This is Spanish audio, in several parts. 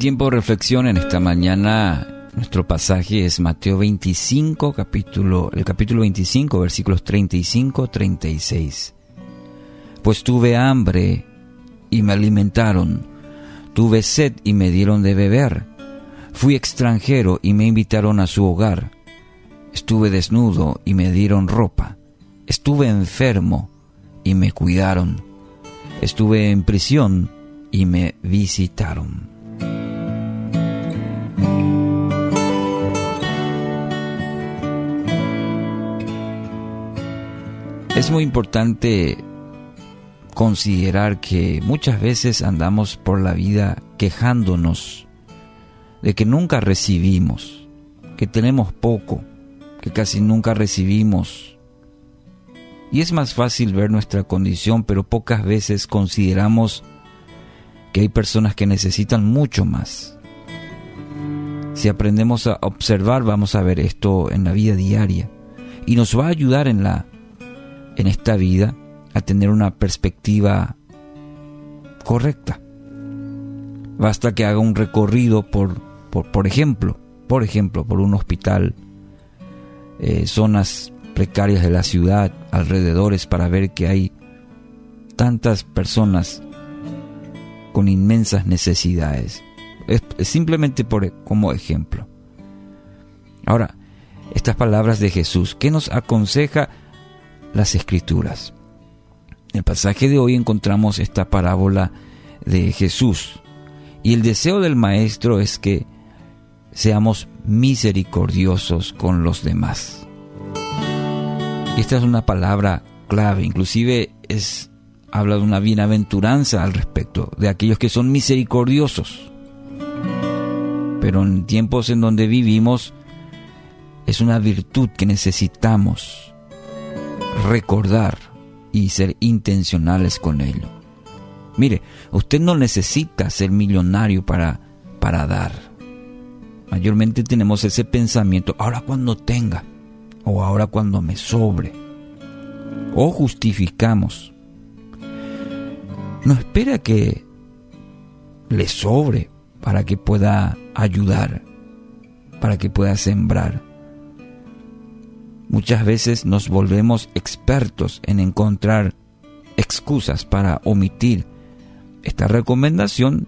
tiempo de reflexión en esta mañana, nuestro pasaje es Mateo 25, capítulo, el capítulo 25, versículos 35, 36. Pues tuve hambre y me alimentaron, tuve sed y me dieron de beber, fui extranjero y me invitaron a su hogar, estuve desnudo y me dieron ropa, estuve enfermo y me cuidaron, estuve en prisión y me visitaron. Es muy importante considerar que muchas veces andamos por la vida quejándonos de que nunca recibimos, que tenemos poco, que casi nunca recibimos. Y es más fácil ver nuestra condición, pero pocas veces consideramos que hay personas que necesitan mucho más. Si aprendemos a observar, vamos a ver esto en la vida diaria y nos va a ayudar en la en esta vida a tener una perspectiva correcta. Basta que haga un recorrido por, por, ejemplo, por ejemplo, por un hospital, eh, zonas precarias de la ciudad, alrededores, para ver que hay tantas personas con inmensas necesidades. Es, simplemente por, como ejemplo. Ahora, estas palabras de Jesús, ¿qué nos aconseja las escrituras. En el pasaje de hoy encontramos esta parábola de Jesús y el deseo del Maestro es que seamos misericordiosos con los demás. Esta es una palabra clave, inclusive es habla de una bienaventuranza al respecto de aquellos que son misericordiosos. Pero en tiempos en donde vivimos es una virtud que necesitamos recordar y ser intencionales con ello. Mire, usted no necesita ser millonario para, para dar. Mayormente tenemos ese pensamiento, ahora cuando tenga, o ahora cuando me sobre, o justificamos. No espera que le sobre para que pueda ayudar, para que pueda sembrar. Muchas veces nos volvemos expertos en encontrar excusas para omitir esta recomendación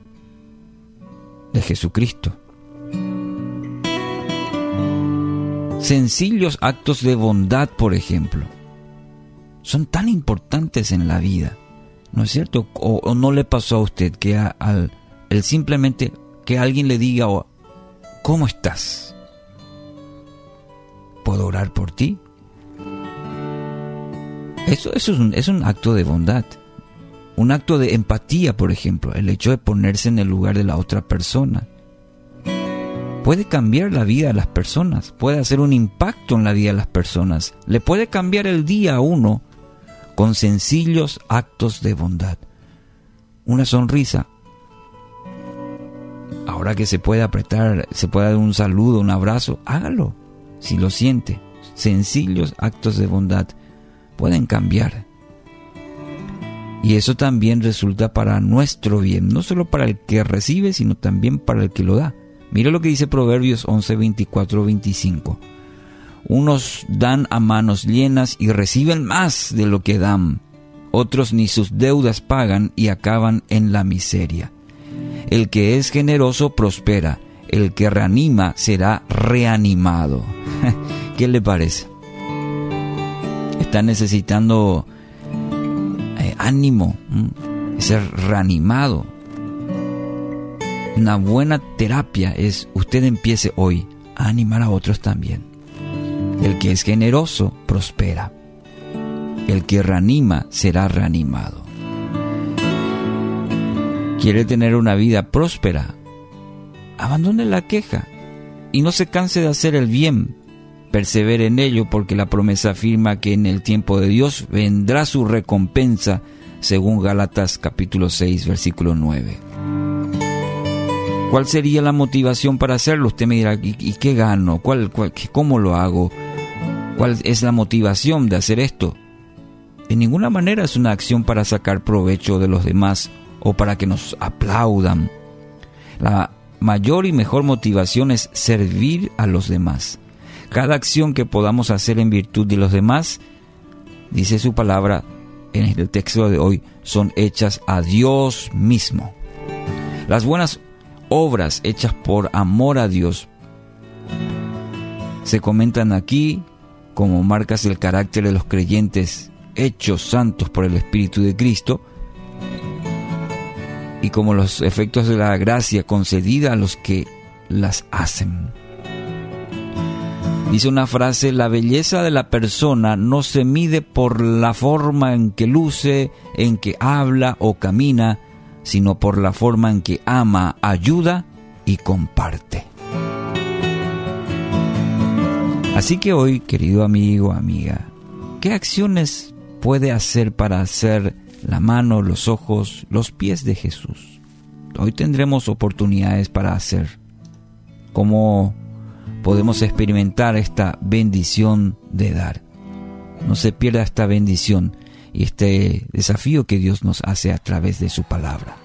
de Jesucristo. Sencillos actos de bondad, por ejemplo, son tan importantes en la vida, ¿no es cierto? O, no le pasó a usted que al el simplemente que alguien le diga, ¿cómo estás? ¿Puedo orar por ti? Eso, es, un, es un acto de bondad. Un acto de empatía, por ejemplo, el hecho de ponerse en el lugar de la otra persona. Puede cambiar la vida de las personas, puede hacer un impacto en la vida de las personas, le puede cambiar el día a uno con sencillos actos de bondad. Una sonrisa. Ahora que se puede apretar, se puede dar un saludo, un abrazo, hágalo si lo siente, sencillos actos de bondad pueden cambiar. Y eso también resulta para nuestro bien, no solo para el que recibe, sino también para el que lo da. Mira lo que dice Proverbios 11, 24, 25. Unos dan a manos llenas y reciben más de lo que dan. Otros ni sus deudas pagan y acaban en la miseria. El que es generoso prospera el que reanima será reanimado. ¿Qué le parece? Está necesitando eh, ánimo, ser reanimado. Una buena terapia es usted empiece hoy a animar a otros también. El que es generoso prospera. El que reanima será reanimado. ¿Quiere tener una vida próspera? Abandone la queja y no se canse de hacer el bien. Persevere en ello porque la promesa afirma que en el tiempo de Dios vendrá su recompensa, según Gálatas capítulo 6, versículo 9. ¿Cuál sería la motivación para hacerlo? Usted me dirá, ¿y, qué gano? ¿Cuál, cuál, ¿Cómo lo hago? ¿Cuál es la motivación de hacer esto? De ninguna manera es una acción para sacar provecho de los demás o para que nos aplaudan. La mayor y mejor motivación es servir a los demás. Cada acción que podamos hacer en virtud de los demás, dice su palabra en el texto de hoy, son hechas a Dios mismo. Las buenas obras hechas por amor a Dios se comentan aquí como marcas del carácter de los creyentes hechos santos por el Espíritu de Cristo y como los efectos de la gracia concedida a los que las hacen. Dice una frase, la belleza de la persona no se mide por la forma en que luce, en que habla o camina, sino por la forma en que ama, ayuda y comparte. Así que hoy, querido amigo, amiga, ¿qué acciones puede hacer para hacer la mano, los ojos, los pies de Jesús? Hoy tendremos oportunidades para hacer. ¿Cómo podemos experimentar esta bendición de dar? No se pierda esta bendición y este desafío que Dios nos hace a través de su palabra.